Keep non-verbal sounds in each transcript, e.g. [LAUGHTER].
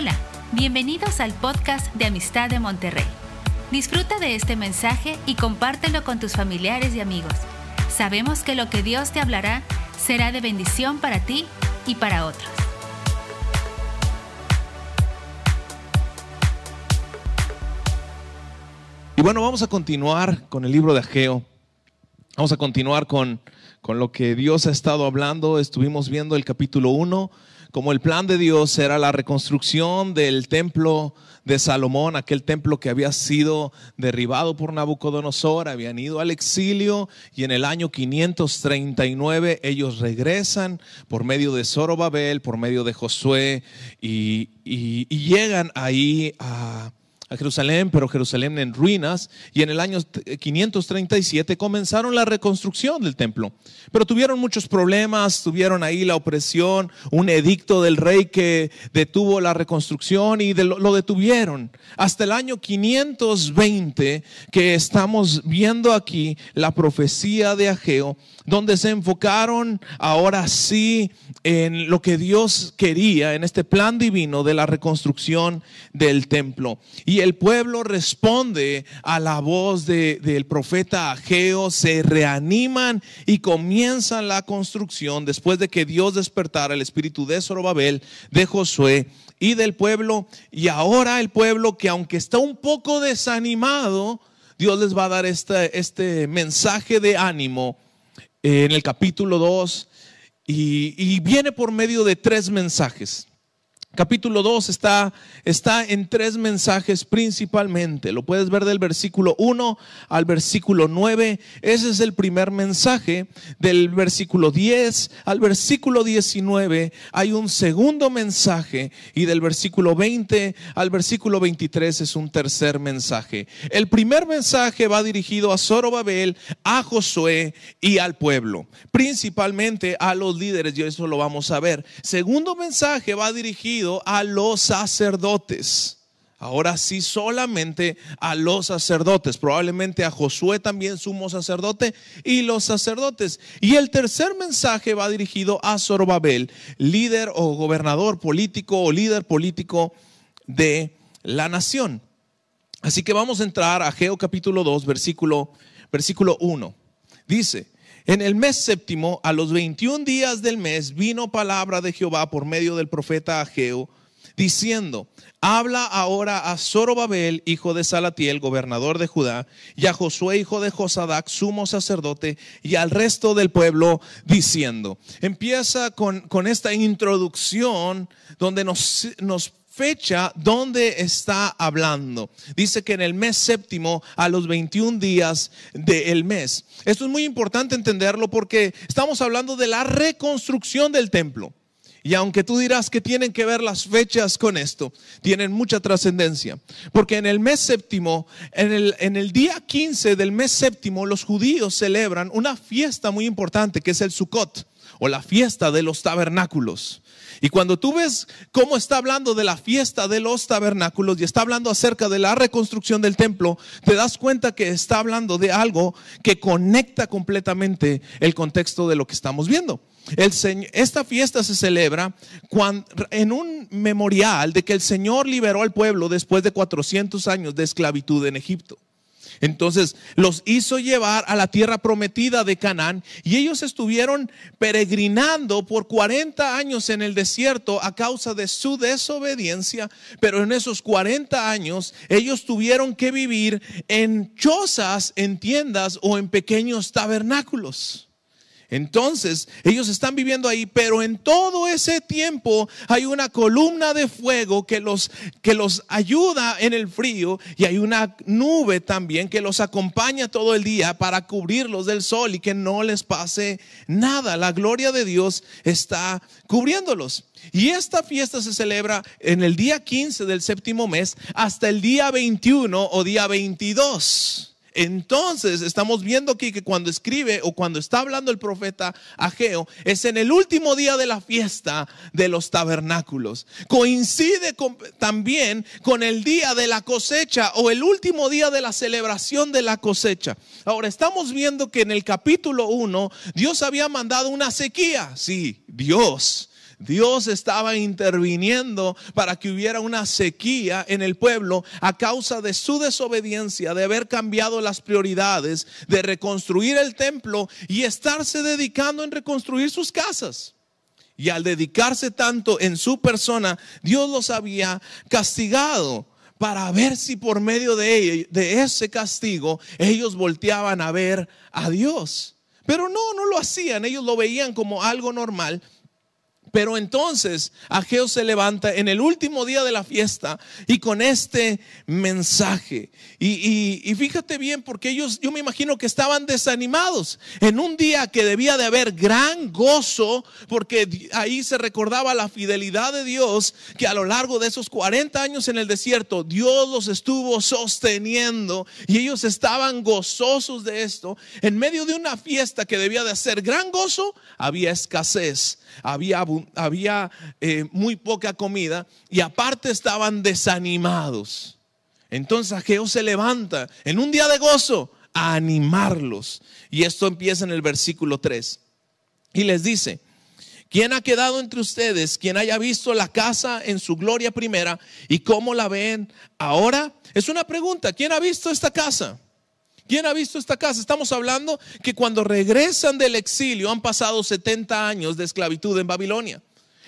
Hola, bienvenidos al podcast de Amistad de Monterrey. Disfruta de este mensaje y compártelo con tus familiares y amigos. Sabemos que lo que Dios te hablará será de bendición para ti y para otros. Y bueno, vamos a continuar con el libro de Ageo. Vamos a continuar con, con lo que Dios ha estado hablando. Estuvimos viendo el capítulo 1, como el plan de Dios era la reconstrucción del templo de Salomón, aquel templo que había sido derribado por Nabucodonosor, habían ido al exilio y en el año 539 ellos regresan por medio de Zorobabel, por medio de Josué y, y llegan ahí a Jerusalén, pero Jerusalén en ruinas, y en el año 537 comenzaron la reconstrucción del templo. Pero tuvieron muchos problemas, tuvieron ahí la opresión, un edicto del rey que detuvo la reconstrucción y lo detuvieron. Hasta el año 520 que estamos viendo aquí la profecía de Ageo, donde se enfocaron ahora sí en lo que Dios quería, en este plan divino de la reconstrucción del templo. Y el pueblo responde a la voz del profeta Ageo, se reaniman y comienzan la construcción después de que Dios despertara el espíritu de Zorobabel, de Josué y del pueblo. Y ahora el pueblo que aunque está un poco desanimado, Dios les va a dar este, este mensaje de ánimo en el capítulo 2 y, viene por medio de tres mensajes. Capítulo 2 está, está en tres mensajes principalmente. Lo puedes ver del versículo 1 al versículo 9. Ese es el primer mensaje. Del versículo 10 al versículo 19 hay un segundo mensaje. Y del versículo 20 al versículo 23 es un tercer mensaje. El primer mensaje va dirigido a Zorobabel, a Josué y al pueblo. Principalmente a los líderes. Y eso lo vamos a ver. Segundo mensaje va dirigido a los sacerdotes. Ahora sí, solamente a los sacerdotes, probablemente a Josué también sumo sacerdote y los sacerdotes. Y el tercer mensaje va dirigido a Zorobabel, líder o gobernador político o líder político de la nación. Así que vamos a entrar a Geo capítulo 2, versículo, versículo 1. Dice, en el mes séptimo, a los 21 días del mes, vino palabra de Jehová por medio del profeta Ageo, diciendo, habla ahora a Zorobabel, hijo de Salatiel, gobernador de Judá, y a Josué, hijo de Josadac, sumo sacerdote, y al resto del pueblo, diciendo, empieza con, esta introducción donde nos, nos fecha donde está hablando. Dice que en el mes séptimo, a los 21 días del mes. Esto es muy importante entenderlo porque estamos hablando de la reconstrucción del templo. Y aunque tú dirás que tienen que ver las fechas con esto, tienen mucha trascendencia. Porque en el mes séptimo, en el, en el día 15 del mes séptimo, los judíos celebran una fiesta muy importante que es el Sukkot o la fiesta de los tabernáculos. Y cuando tú ves cómo está hablando de la fiesta de los tabernáculos y está hablando acerca de la reconstrucción del templo, te das cuenta que está hablando de algo que conecta completamente el contexto de lo que estamos viendo. esta fiesta se celebra en un memorial de que el Señor liberó al pueblo después de 400 años de esclavitud en Egipto. Entonces los hizo llevar a la tierra prometida de Canaán y ellos estuvieron peregrinando por 40 años en el desierto a causa de su desobediencia, pero en esos 40 años ellos tuvieron que vivir en chozas, en tiendas o en pequeños tabernáculos. Entonces, ellos están viviendo ahí, pero en todo ese tiempo hay una columna de fuego que los, que los ayuda en el frío y hay una nube también que los acompaña todo el día para cubrirlos del sol y que no les pase nada. La gloria de Dios está cubriéndolos. Y esta fiesta se celebra en el día 15 del séptimo mes hasta el día 21 o día 22. Entonces estamos viendo aquí que cuando escribe o cuando está hablando el profeta Ageo es en el último día de la fiesta de los tabernáculos. Coincide también con el día de la cosecha o el último día de la celebración de la cosecha. Ahora estamos viendo que en el capítulo 1 Dios había mandado una sequía. Sí, Dios Dios estaba interviniendo para que hubiera una sequía en el pueblo a causa de su desobediencia, de haber cambiado las prioridades, de reconstruir el templo y estarse dedicando en reconstruir sus casas. Y al dedicarse tanto en su persona, Dios los había castigado para ver si por medio de, de ese castigo ellos volteaban a ver a Dios. Pero no, no lo hacían, ellos lo veían como algo normal pero entonces Ageo se levanta en el último día de la fiesta y con este mensaje. Y, fíjate bien, porque ellos, yo me imagino que estaban desanimados en un día que debía de haber gran gozo, porque ahí se recordaba la fidelidad de Dios, que a lo largo de esos 40 años en el desierto, Dios los estuvo sosteniendo y ellos estaban gozosos de esto. En medio de una fiesta que debía de ser gran gozo, había escasez había, había eh, muy poca comida y aparte estaban desanimados. Entonces Ageo se levanta en un día de gozo a animarlos. Y esto empieza en el versículo 3. Y les dice, ¿quién ha quedado entre ustedes, quien haya visto la casa en su gloria primera y cómo la ven ahora? Es una pregunta, ¿quién ha visto esta casa? ¿Quién ha visto esta casa? Estamos hablando que cuando regresan del exilio han pasado 70 años de esclavitud en Babilonia.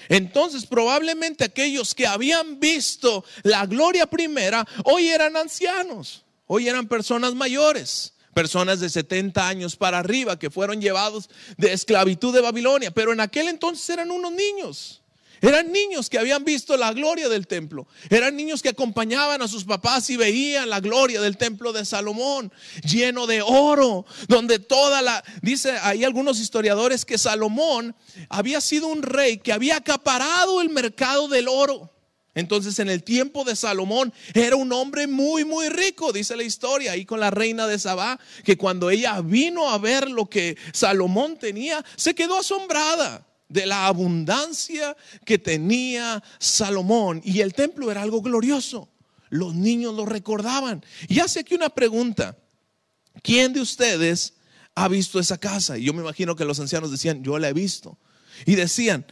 Entonces probablemente aquellos que habían visto la gloria primera hoy eran ancianos, hoy eran personas mayores, personas de 70 años para arriba que fueron llevados de esclavitud de Babilonia, pero en aquel entonces eran unos niños. Eran niños que habían visto la gloria del templo. Eran niños que acompañaban a sus papás y veían la gloria del templo de Salomón, lleno de oro, donde toda la... Dice hay algunos historiadores que Salomón había sido un rey que había acaparado el mercado del oro. Entonces en el tiempo de Salomón era un hombre muy, muy rico, dice la historia, ahí con la reina de Sabá, que cuando ella vino a ver lo que Salomón tenía, se quedó asombrada de la abundancia que tenía Salomón. Y el templo era algo glorioso. Los niños lo recordaban. Y hace aquí una pregunta. ¿Quién de ustedes ha visto esa casa? Y yo me imagino que los ancianos decían, yo la he visto. Y decían,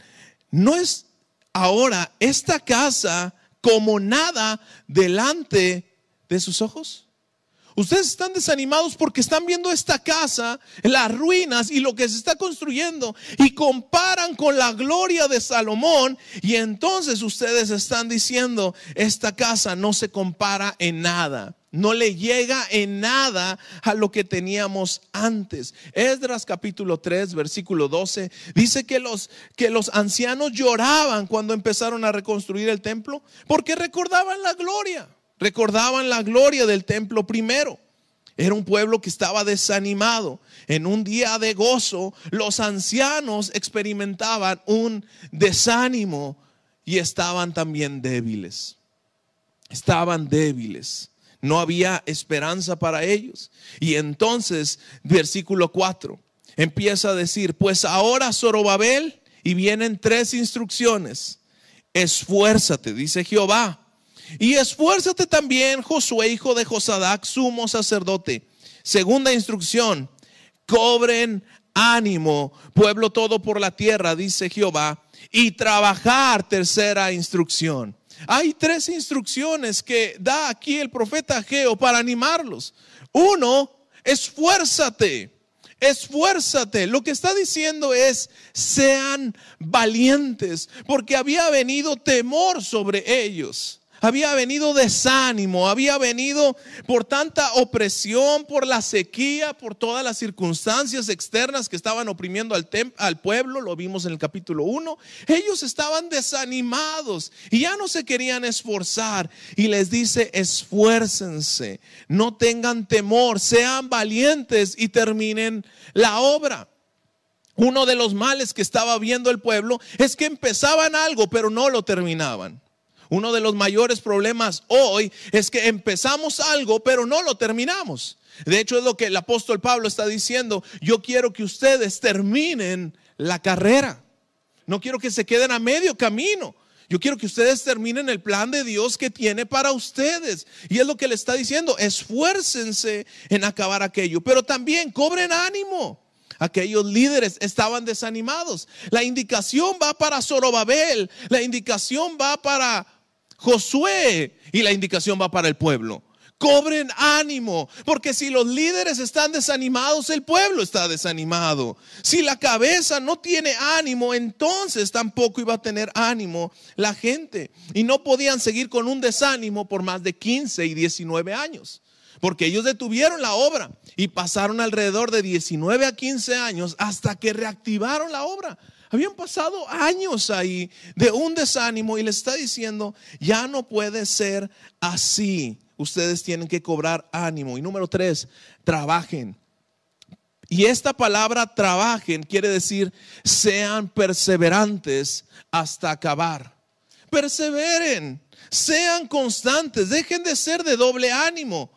¿no es ahora esta casa como nada delante de sus ojos? Ustedes están desanimados porque están viendo esta casa, las ruinas y lo que se está construyendo y comparan con la gloria de Salomón y entonces ustedes están diciendo, esta casa no se compara en nada. No le llega en nada a lo que teníamos antes. Esdras capítulo 3, versículo 12, dice que los, que los ancianos lloraban cuando empezaron a reconstruir el templo porque recordaban la gloria recordaban la gloria del templo primero. Era un pueblo que estaba desanimado. En un día de gozo, los ancianos experimentaban un desánimo y estaban también débiles. Estaban débiles. No había esperanza para ellos. Y entonces, versículo 4, empieza a decir, pues ahora Zorobabel, y vienen tres instrucciones. Esfuérzate, dice Jehová y esfuérzate también, Josué, hijo de Josadac, sumo sacerdote. Segunda instrucción, cobren ánimo, pueblo todo por la tierra, dice Jehová, y trabajar, tercera instrucción. Hay tres instrucciones que da aquí el profeta Geo para animarlos. Uno, esfuérzate, esfuérzate. Lo que está diciendo es, sean valientes, porque había venido temor sobre ellos había venido desánimo, había venido por tanta opresión, por la sequía, por todas las circunstancias externas que estaban oprimiendo al, al pueblo, lo vimos en el capítulo 1. Ellos estaban desanimados y ya no se querían esforzar. Y les dice, esfuércense, no tengan temor, sean valientes y terminen la obra. Uno de los males que estaba viendo el pueblo es que empezaban algo, pero no lo terminaban. Uno de los mayores problemas hoy es que empezamos algo, pero no lo terminamos. De hecho, es lo que el apóstol Pablo está diciendo. Yo quiero que ustedes terminen la carrera. No quiero que se queden a medio camino. Yo quiero que ustedes terminen el plan de Dios que tiene para ustedes. Y es lo que le está diciendo. Esfuércense en acabar aquello. Pero también cobren ánimo. Aquellos líderes estaban desanimados. La indicación va para Zorobabel, la indicación va para Josué y la indicación va para el pueblo. Cobren ánimo, porque si los líderes están desanimados, el pueblo está desanimado. Si la cabeza no tiene ánimo, entonces tampoco iba a tener ánimo la gente. Y no podían seguir con un desánimo por más de 15 y 19 años, porque ellos detuvieron la obra y pasaron alrededor de 19 a 15 años hasta que reactivaron la obra. Habían pasado años ahí de un desánimo y le está diciendo, ya no puede ser así ustedes tienen que cobrar ánimo. Y número tres, trabajen. Y esta palabra trabajen quiere decir sean perseverantes hasta acabar. Perseveren, sean constantes, dejen de ser de doble ánimo.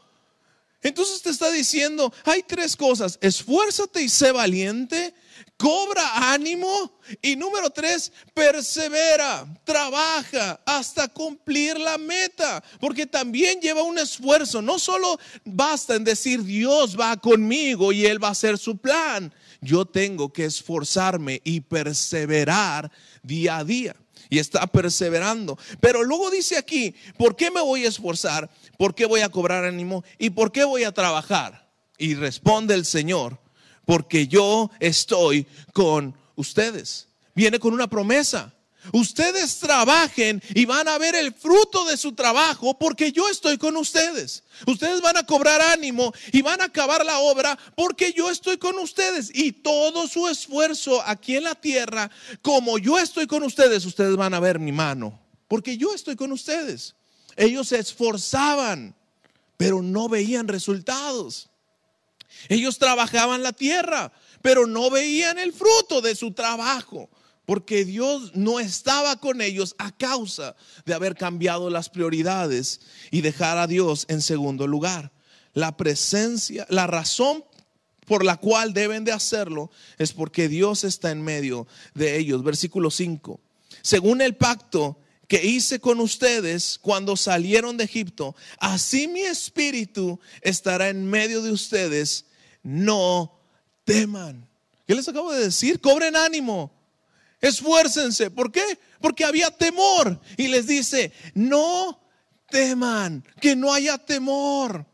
Entonces te está diciendo, hay tres cosas, esfuérzate y sé valiente, cobra ánimo y número tres, persevera, trabaja hasta cumplir la meta, porque también lleva un esfuerzo. No solo basta en decir Dios va conmigo y Él va a hacer su plan. Yo tengo que esforzarme y perseverar día a día. Y está perseverando. Pero luego dice aquí, ¿por qué me voy a esforzar? ¿Por qué voy a cobrar ánimo? ¿Y por qué voy a trabajar? Y responde el Señor, porque yo estoy con ustedes. Viene con una promesa. Ustedes trabajen y van a ver el fruto de su trabajo porque yo estoy con ustedes. Ustedes van a cobrar ánimo y van a acabar la obra porque yo estoy con ustedes. Y todo su esfuerzo aquí en la tierra, como yo estoy con ustedes, ustedes van a ver mi mano. Porque yo estoy con ustedes. Ellos se esforzaban, pero no veían resultados. Ellos trabajaban la tierra, pero no veían el fruto de su trabajo, porque Dios no estaba con ellos a causa de haber cambiado las prioridades y dejar a Dios en segundo lugar. La presencia, la razón por la cual deben de hacerlo es porque Dios está en medio de ellos. Versículo 5. Según el pacto que hice con ustedes cuando salieron de Egipto, así mi espíritu estará en medio de ustedes no teman. ¿Qué les acabo de decir? Cobren ánimo, esfuércense. ¿Por qué? Porque había temor. Y les dice, no teman, que no haya temor.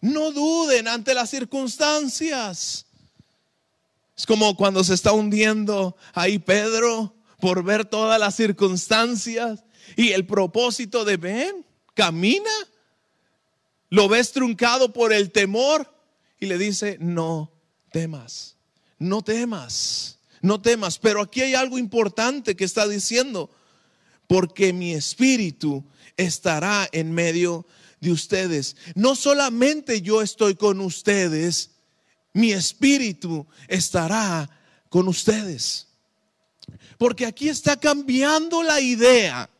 No duden ante las circunstancias. Es como cuando se está hundiendo ahí Pedro por ver todas las circunstancias y el propósito de ven, camina. Lo ves truncado por el temor y le dice, no temas, no temas, no temas. Pero aquí hay algo importante que está diciendo, porque mi espíritu estará en medio de ustedes. No solamente yo estoy con ustedes, mi espíritu estará con ustedes. Porque aquí está cambiando la idea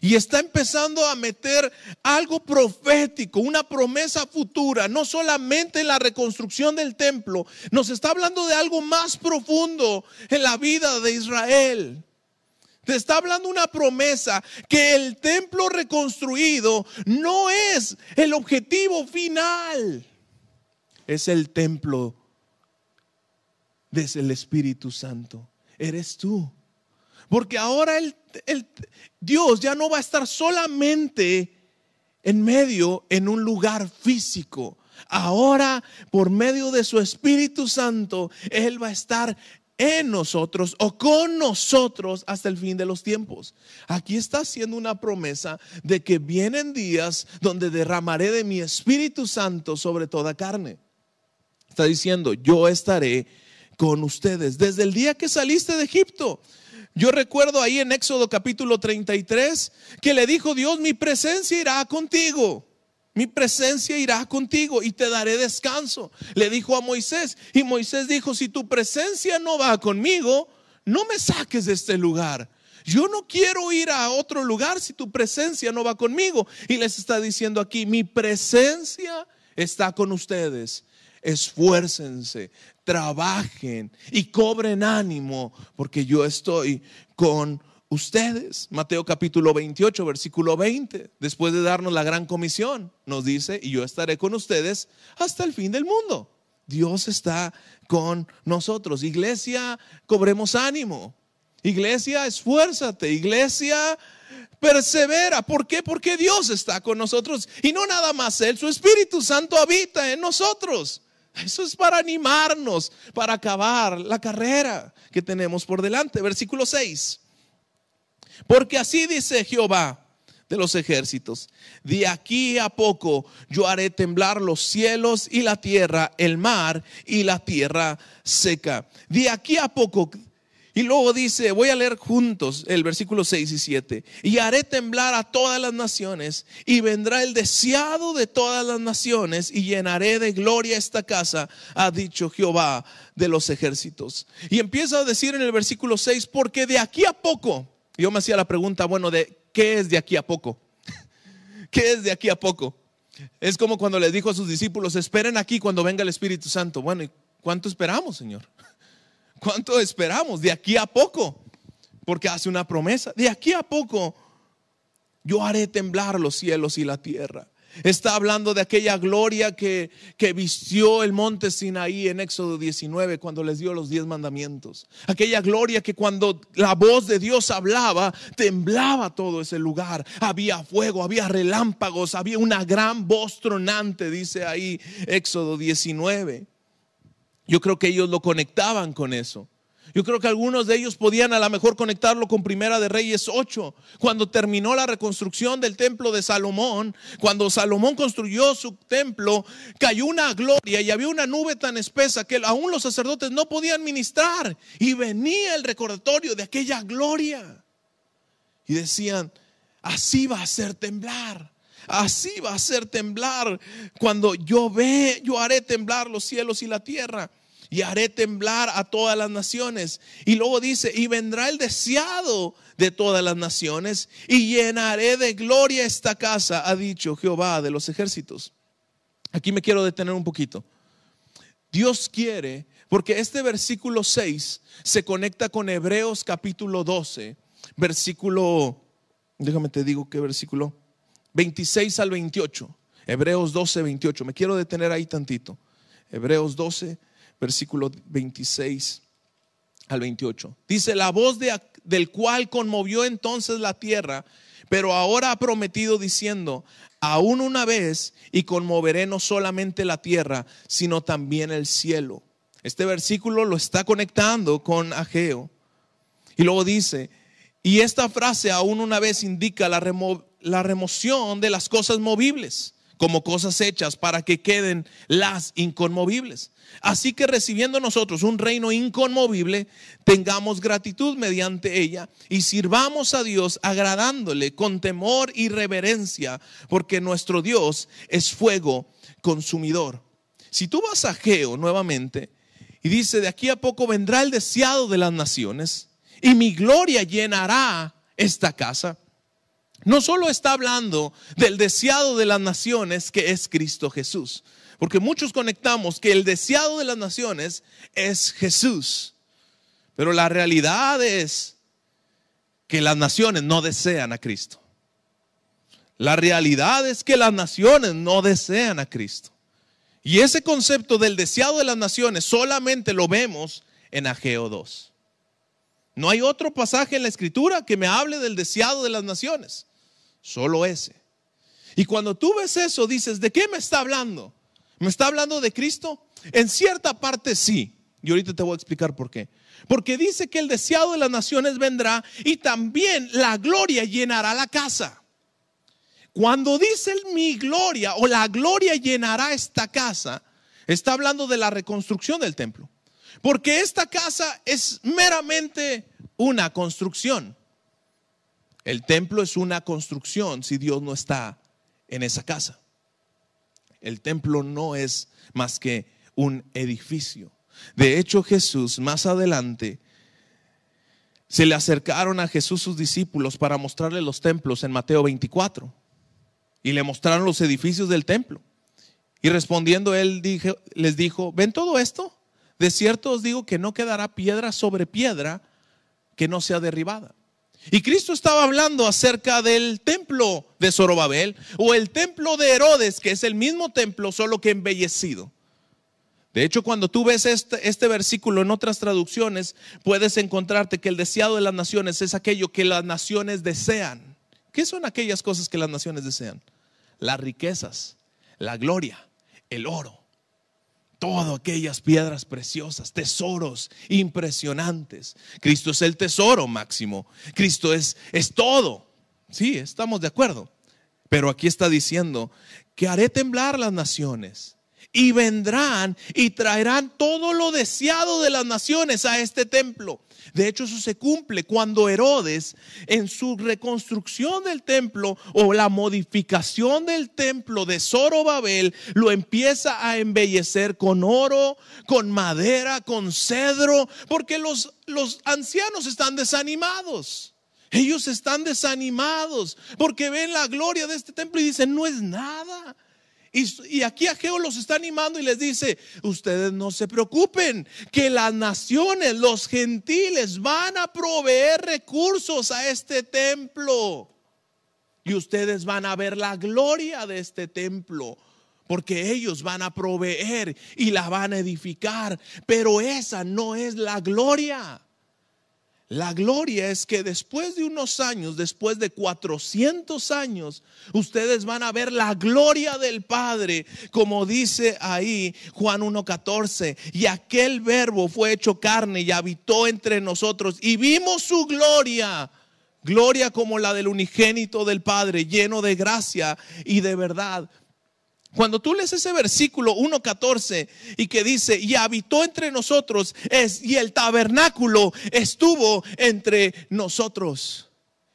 y está empezando a meter algo profético, una promesa futura, no solamente en la reconstrucción del templo, nos está hablando de algo más profundo en la vida de Israel. Te está hablando una promesa que el templo reconstruido no es el objetivo final, es el templo desde el Espíritu Santo. Eres tú. Porque ahora el, Dios ya no va a estar solamente en medio, en un lugar físico. Ahora, por medio de su Espíritu Santo, Él va a estar en nosotros o con nosotros hasta el fin de los tiempos. Aquí está haciendo una promesa de que vienen días donde derramaré de mi Espíritu Santo sobre toda carne. Está diciendo, yo estaré con ustedes desde el día que saliste de Egipto. Yo recuerdo ahí en Éxodo capítulo 33 que le dijo Dios, mi presencia irá contigo. Mi presencia irá contigo y te daré descanso. Le dijo a Moisés. Y Moisés dijo, si tu presencia no va conmigo, no me saques de este lugar. Yo no quiero ir a otro lugar si tu presencia no va conmigo. Y les está diciendo aquí, mi presencia está con ustedes. Esfuércense, trabajen y cobren ánimo, porque yo estoy con ustedes. Mateo capítulo 28, versículo 20, después de darnos la gran comisión, nos dice, y yo estaré con ustedes hasta el fin del mundo. Dios está con nosotros. Iglesia, cobremos ánimo. Iglesia, esfuérzate. Iglesia, persevera. ¿Por qué? Porque Dios está con nosotros. Y no nada más Él, su Espíritu Santo habita en nosotros. Eso es para animarnos, para acabar la carrera que tenemos por delante. Versículo 6. Porque así dice Jehová de los ejércitos, de aquí a poco yo haré temblar los cielos y la tierra, el mar y la tierra seca. De aquí a poco y luego dice, voy a leer juntos el versículo 6 y 7. Y haré temblar a todas las naciones y vendrá el deseado de todas las naciones y llenaré de gloria esta casa, ha dicho Jehová de los ejércitos. Y empieza a decir en el versículo 6, porque de aquí a poco, yo me hacía la pregunta, bueno, de qué es de aquí a poco? [LAUGHS] ¿Qué es de aquí a poco? Es como cuando les dijo a sus discípulos, esperen aquí cuando venga el Espíritu Santo. Bueno, ¿y cuánto esperamos, Señor? ¿Cuánto esperamos? De aquí a poco. Porque hace una promesa. De aquí a poco yo haré temblar los cielos y la tierra. Está hablando de aquella gloria que, que, vistió el monte Sinaí en Éxodo 19 cuando les dio los diez mandamientos. Aquella gloria que cuando la voz de Dios hablaba, temblaba todo ese lugar. Había fuego, había relámpagos, había una gran voz tronante, dice ahí Éxodo 19. Yo creo que ellos lo conectaban con eso. Yo creo que algunos de ellos podían a lo mejor conectarlo con Primera de Reyes 8, cuando terminó la reconstrucción del templo de Salomón, cuando Salomón construyó su templo, cayó una gloria y había una nube tan espesa que aún los sacerdotes no podían ministrar y venía el recordatorio de aquella gloria. Y decían, así va a ser temblar. Así va a ser temblar cuando yo ve, yo haré temblar los cielos y la tierra y haré temblar a todas las naciones. Y luego dice, y vendrá el deseado de todas las naciones y llenaré de gloria esta casa, ha dicho Jehová de los ejércitos. Aquí me quiero detener un poquito. Dios quiere, porque este versículo 6 se conecta con Hebreos capítulo 12, versículo, déjame te digo qué versículo, 26 al 28. Hebreos 12, 28. Me quiero detener ahí tantito. Hebreos 12, versículo 26 al 28. Dice, la voz de, del cual conmovió entonces la tierra, pero ahora ha prometido diciendo, aún una vez y conmoveré no solamente la tierra, sino también el cielo. Este versículo lo está conectando con Ageo. Y luego dice, y esta frase aún una vez indica la, la remoción de las cosas movibles como cosas hechas para que queden las inconmovibles. Así que recibiendo nosotros un reino inconmovible, tengamos gratitud mediante ella y sirvamos a Dios agradándole con temor y reverencia, porque nuestro Dios es fuego consumidor. Si tú vas a Geo nuevamente y dice, de aquí a poco vendrá el deseado de las naciones y mi gloria llenará esta casa no solo está hablando del deseado de las naciones que es Cristo Jesús, porque muchos conectamos que el deseado de las naciones es Jesús, pero la realidad es que las naciones no desean a Cristo. La realidad es que las naciones no desean a Cristo. Y ese concepto del deseado de las naciones solamente lo vemos en Ageo 2. No hay otro pasaje en la escritura que me hable del deseado de las naciones. Solo ese. Y cuando tú ves eso, dices, ¿de qué me está hablando? ¿Me está hablando de Cristo? En cierta parte sí. Y ahorita te voy a explicar por qué. Porque dice que el deseado de las naciones vendrá y también la gloria llenará la casa. Cuando dice mi gloria o la gloria llenará esta casa, está hablando de la reconstrucción del templo. Porque esta casa es meramente una construcción. El templo es una construcción si Dios no está en esa casa. El templo no es más que un edificio. De hecho, Jesús más adelante se le acercaron a Jesús sus discípulos para mostrarle los templos en Mateo 24 y le mostraron los edificios del templo. Y respondiendo él les dijo, ¿ven todo esto? De cierto os digo que no quedará piedra sobre piedra que no sea derribada. Y Cristo estaba hablando acerca del templo de Zorobabel o el templo de Herodes, que es el mismo templo, solo que embellecido. De hecho, cuando tú ves este, este, versículo en otras traducciones, puedes encontrarte que el deseado de las naciones es aquello que las naciones desean. ¿Qué son aquellas cosas que las naciones desean? Las riquezas, la gloria, el oro, todas aquellas piedras preciosas, tesoros impresionantes. Cristo es el tesoro máximo. Cristo es, es todo. Sí, estamos de acuerdo. Pero aquí está diciendo que haré temblar las naciones y vendrán y traerán todo lo deseado de las naciones a este templo. De hecho, eso se cumple cuando Herodes, en su reconstrucción del templo o la modificación del templo de Zorobabel, lo empieza a embellecer con oro, con madera, con cedro, porque los, los ancianos están desanimados. Ellos están desanimados porque ven la gloria de este templo y dicen, no es nada. Y, aquí Ageo los está animando y les dice, ustedes no se preocupen, que las naciones, los gentiles van a proveer recursos a este templo. Y ustedes van a ver la gloria de este templo, porque ellos van a proveer y la van a edificar. Pero esa no es la gloria. La gloria es que después de unos años, después de 400 años, ustedes van a ver la gloria del Padre, como dice ahí Juan 1.14, y aquel verbo fue hecho carne y habitó entre nosotros y vimos su gloria. Gloria como la del unigénito del Padre, lleno de gracia y de verdad. Cuando tú lees ese versículo 1.14 y que dice, y habitó entre nosotros, es, y el tabernáculo estuvo entre nosotros.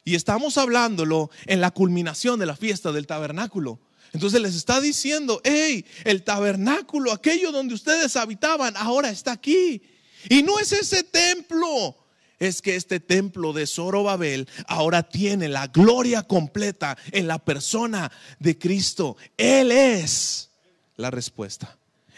Y estamos hablándolo en la culminación de la fiesta del tabernáculo. Entonces les está diciendo, hey, el tabernáculo, aquello donde ustedes habitaban, ahora está aquí. Y no es ese templo, es que este templo de Zorobabel ahora tiene la gloria completa en la persona de Cristo. Él es la respuesta.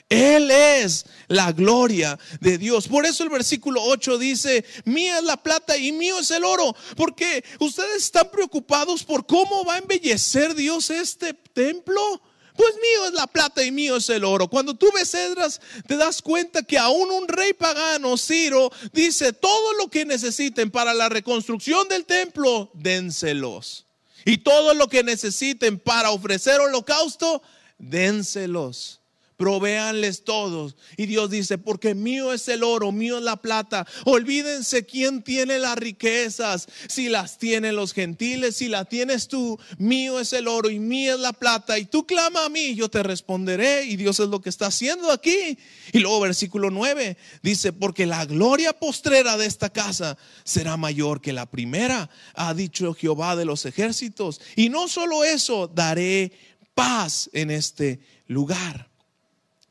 Él es la gloria de Dios. Por eso el versículo 8 dice, mía es la plata y mío es el oro. Porque ustedes están preocupados por cómo va a embellecer Dios este templo. Pues mío es la plata y mío es el oro. Cuando tú ves Edras, te das cuenta que aún un rey pagano, Ciro, dice, todo lo que necesiten para la reconstrucción del templo, dénselos. Y todo lo que necesiten para ofrecer holocausto, dénselos provéanles todos. Y Dios dice, porque mío es el oro, mío es la plata. Olvídense quién tiene las riquezas, si las tienen los gentiles, si la tienes tú, mío es el oro y mío es la plata. Y tú clama a mí, yo te responderé. Y Dios es lo que está haciendo aquí. Y luego versículo 9 dice, porque la gloria postrera de esta casa será mayor que la primera, ha dicho Jehová de los ejércitos. Y no solo eso, daré paz en este lugar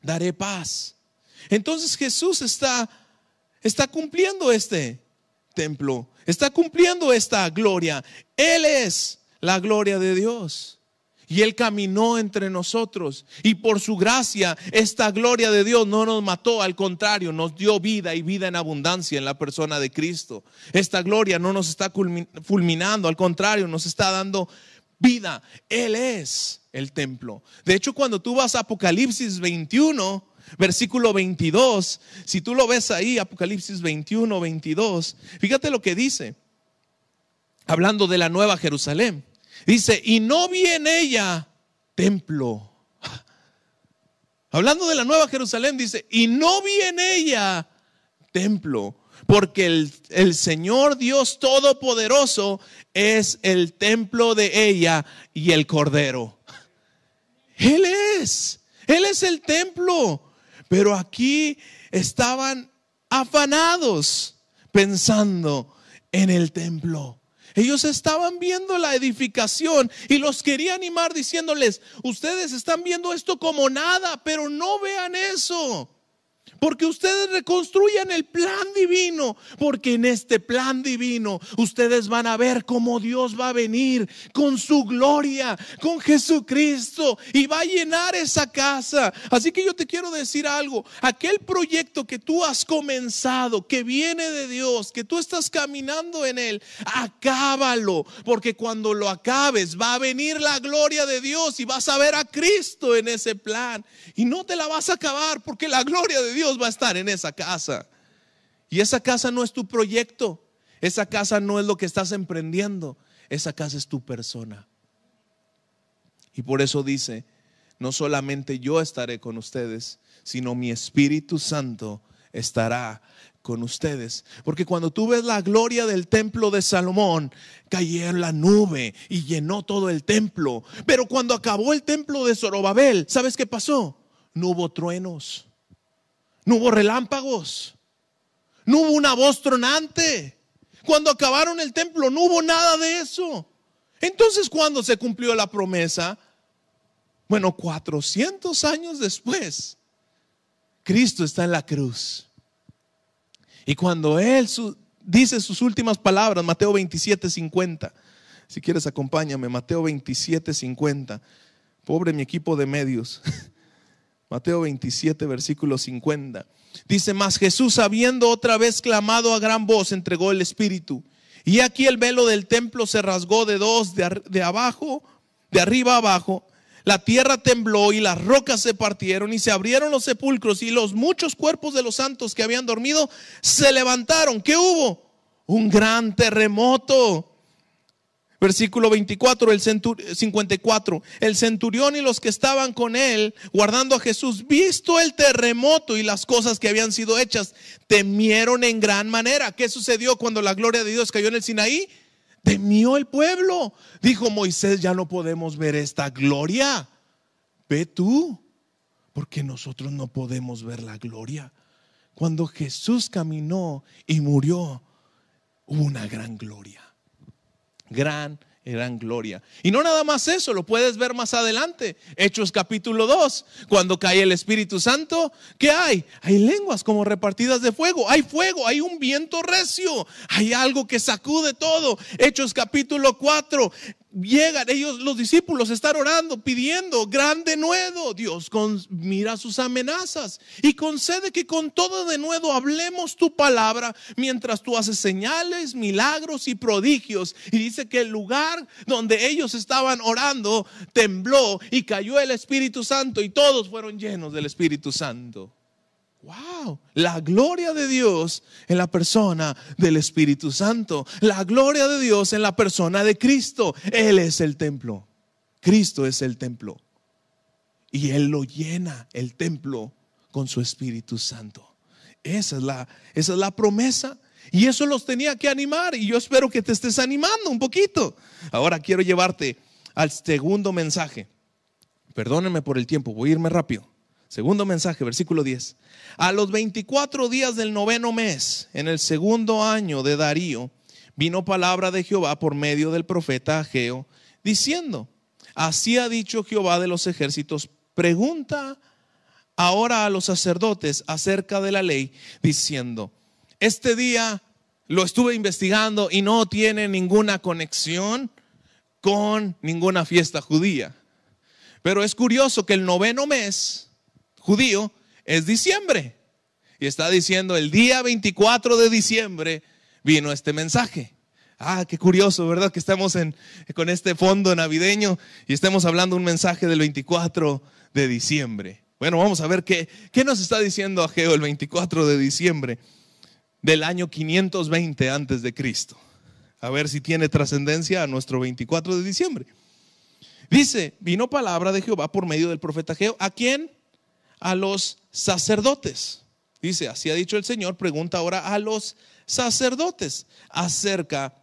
daré paz. Entonces Jesús está, está cumpliendo este templo, está cumpliendo esta gloria. Él es la gloria de Dios. Y Él caminó entre nosotros. Y por su gracia, esta gloria de Dios no nos mató, al contrario, nos dio vida y vida en abundancia en la persona de Cristo. Esta gloria no nos está fulminando, al contrario, nos está dando vida. Él es el templo. De hecho, cuando tú vas a Apocalipsis 21, versículo 22, si tú lo ves ahí, Apocalipsis 21, 22, fíjate lo que dice, hablando de la nueva Jerusalén. Dice, y no vi en ella templo. [LAUGHS] Hablando de la nueva Jerusalén, dice, y no vi en ella templo porque el, Señor Dios Todopoderoso es el templo de ella y el Cordero. Él es, Él es el templo. Pero aquí estaban afanados pensando en el templo. Ellos estaban viendo la edificación y los quería animar diciéndoles, ustedes están viendo esto como nada, pero no vean eso. Porque ustedes reconstruyan el plan divino. Porque en este plan divino ustedes van a ver cómo Dios va a venir con su gloria, con Jesucristo y va a llenar esa casa. Así que yo te quiero decir algo. Aquel proyecto que tú has comenzado, que viene de Dios, que tú estás caminando en él, acábalo. Porque cuando lo acabes va a venir la gloria de Dios y vas a ver a Cristo en ese plan. Y no te la vas a acabar porque la gloria de Dios va a estar en esa casa. Y esa casa no es tu proyecto, esa casa no es lo que estás emprendiendo, esa casa es tu persona. Y por eso dice, no solamente yo estaré con ustedes, sino mi Espíritu Santo estará con ustedes. Porque cuando tú ves la gloria del templo de Salomón, cayó en la nube y llenó todo el templo. Pero cuando acabó el templo de Zorobabel, ¿sabes qué pasó? No hubo truenos no hubo relámpagos, no hubo una voz tronante. Cuando acabaron el templo no hubo nada de eso. Entonces, ¿cuándo se cumplió la promesa? Bueno, 400 años después, Cristo está en la cruz. Y cuando Él dice sus últimas palabras, Mateo 27, 50, si quieres acompáñame, Mateo 27, 50, pobre mi equipo de medios. [LAUGHS] Mateo 27, versículo 50. Dice, mas Jesús, habiendo otra vez clamado a gran voz, entregó el Espíritu. Y aquí el velo del templo se rasgó de dos, de, de abajo, de arriba a abajo. La tierra tembló y las rocas se partieron y se abrieron los sepulcros y los muchos cuerpos de los santos que habían dormido se levantaron. ¿Qué hubo? Un gran terremoto Versículo 24, el 54. El centurión y los que estaban con él, guardando a Jesús, visto el terremoto y las cosas que habían sido hechas, temieron en gran manera. ¿Qué sucedió cuando la gloria de Dios cayó en el Sinaí? Temió el pueblo. Dijo Moisés, ya no podemos ver esta gloria. Ve tú, porque nosotros no podemos ver la gloria. Cuando Jesús caminó y murió, hubo una gran gloria gran, gran gloria. Y no nada más eso, lo puedes ver más adelante. Hechos capítulo 2, cuando cae el Espíritu Santo, ¿qué hay? Hay lenguas como repartidas de fuego, hay fuego, hay un viento recio, hay algo que sacude todo. Hechos capítulo 4, llegan ellos, los discípulos, están orando, pidiendo gran denuedo. Dios mira sus amenazas y concede que con todo denuedo hablemos tu palabra mientras tú haces señales, milagros y prodigios. Y dice que el lugar donde ellos estaban orando tembló y cayó el Espíritu Santo y todos fueron llenos del Espíritu Santo. Wow, la gloria de Dios en la persona del Espíritu Santo, la gloria de Dios en la persona de Cristo. Él es el templo, Cristo es el templo. Y Él lo llena, el templo, con su Espíritu Santo. Esa es la, esa es la promesa. Y eso los tenía que animar. Y yo espero que te estés animando un poquito. Ahora quiero llevarte al segundo mensaje. Perdónenme por el tiempo, voy a irme rápido. Segundo mensaje, versículo 10. A los 24 días del noveno mes, en el segundo año de Darío, vino palabra de Jehová por medio del profeta Ageo, diciendo, así ha dicho Jehová de los ejércitos, pregunta ahora a los sacerdotes acerca de la ley, diciendo, este día lo estuve investigando y no tiene ninguna conexión con ninguna fiesta judía. Pero es curioso que el noveno mes, judío es diciembre. Y está diciendo, el día 24 de diciembre vino este mensaje. Ah, qué curioso, ¿verdad? Que estamos en, con este fondo navideño y estemos hablando un mensaje del 24 de diciembre. Bueno, vamos a ver qué, qué nos está diciendo Ageo el 24 de diciembre del año 520 antes de Cristo. A ver si tiene trascendencia a nuestro 24 de diciembre. Dice, vino palabra de Jehová por medio del profeta Ageo. ¿A quién? A los sacerdotes. Dice, así ha dicho el Señor, pregunta ahora a los sacerdotes acerca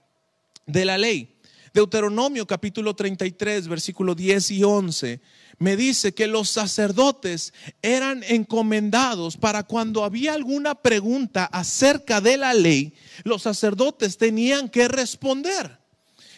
de la ley. Deuteronomio capítulo 33, versículo 10 y 11, me dice que los sacerdotes eran encomendados para cuando había alguna pregunta acerca de la ley, los sacerdotes tenían que responder.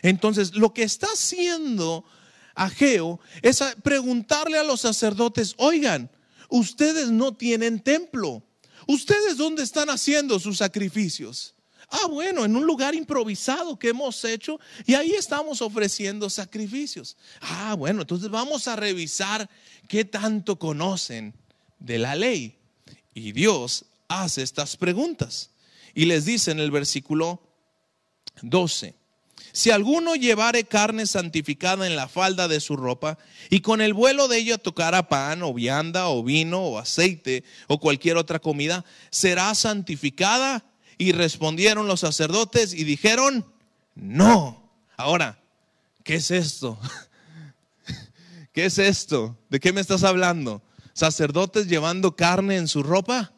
Entonces, lo que está haciendo Ageo es preguntarle a los sacerdotes, oigan, ustedes no tienen templo. ¿ustedes dónde están haciendo sus sacrificios? Ah, bueno, en un lugar improvisado que hemos hecho y ahí estamos ofreciendo sacrificios. Ah, bueno, entonces vamos a revisar qué tanto conocen de la ley. Y Dios hace estas preguntas y les dice en el versículo 12. Si alguno llevare carne santificada en la falda de su ropa y con el vuelo de ella tocara pan o vianda o vino o aceite o cualquier otra comida, será santificada. Y respondieron los sacerdotes y dijeron, no. Ahora, ¿qué es esto? [LAUGHS] ¿Qué es esto? ¿De qué me estás hablando? ¿Sacerdotes llevando carne en su ropa?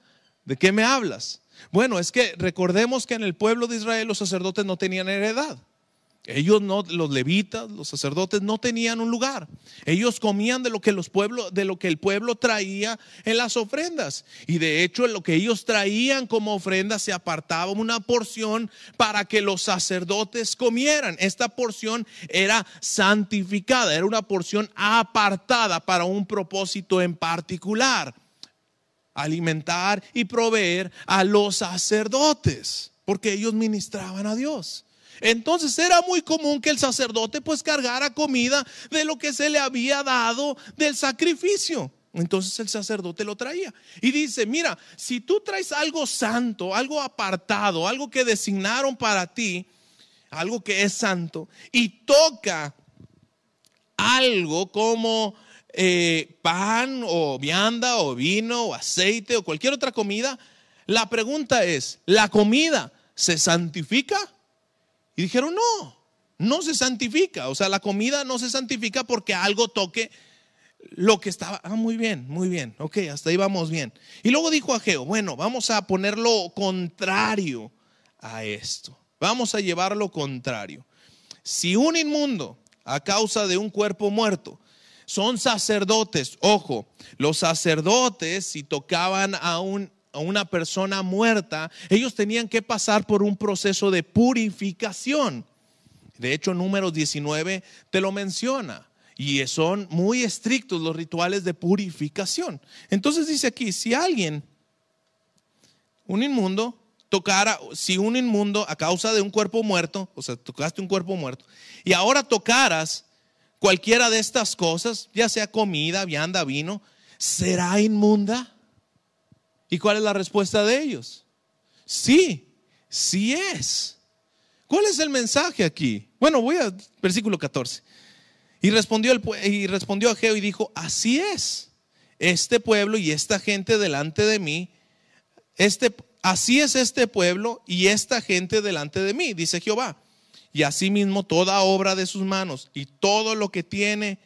¿De qué me hablas? Bueno, es que recordemos que en el pueblo de Israel los sacerdotes no tenían heredad. Ellos no, los levitas, los sacerdotes no tenían un lugar. Ellos comían de lo que los pueblos, de lo que el pueblo traía en las ofrendas. Y de hecho, lo que ellos traían como ofrenda se apartaba una porción para que los sacerdotes comieran. Esta porción era santificada, era una porción apartada para un propósito en particular. Alimentar y proveer a los sacerdotes, porque ellos ministraban a Dios. Entonces era muy común que el sacerdote pues cargara comida de lo que se le había dado del sacrificio. Entonces el sacerdote lo traía. Y dice, mira, si tú traes algo santo, algo apartado, algo que designaron para ti, algo que es santo, y toca algo como eh, pan o vianda o vino o aceite o cualquier otra comida, la pregunta es, ¿la comida se santifica? Y dijeron, no, no se santifica. O sea, la comida no se santifica porque algo toque lo que estaba. Ah, muy bien, muy bien. Ok, hasta ahí vamos bien. Y luego dijo a Geo, bueno, vamos a ponerlo contrario a esto. Vamos a llevarlo contrario. Si un inmundo a causa de un cuerpo muerto son sacerdotes, ojo, los sacerdotes si tocaban a un a una persona muerta, ellos tenían que pasar por un proceso de purificación. De hecho, número 19 te lo menciona. Y son muy estrictos los rituales de purificación. Entonces dice aquí, si alguien, un inmundo, tocara, si un inmundo a causa de un cuerpo muerto, o sea, tocaste un cuerpo muerto, y ahora tocaras cualquiera de estas cosas, ya sea comida, vianda, vino, será inmunda. ¿Y cuál es la respuesta de ellos? Sí, sí es. ¿Cuál es el mensaje aquí? Bueno, voy al versículo 14. Y respondió, el, y respondió a Geo y dijo, así es, este pueblo y esta gente delante de mí, este, así es este pueblo y esta gente delante de mí, dice Jehová. Y asimismo toda obra de sus manos y todo lo que tiene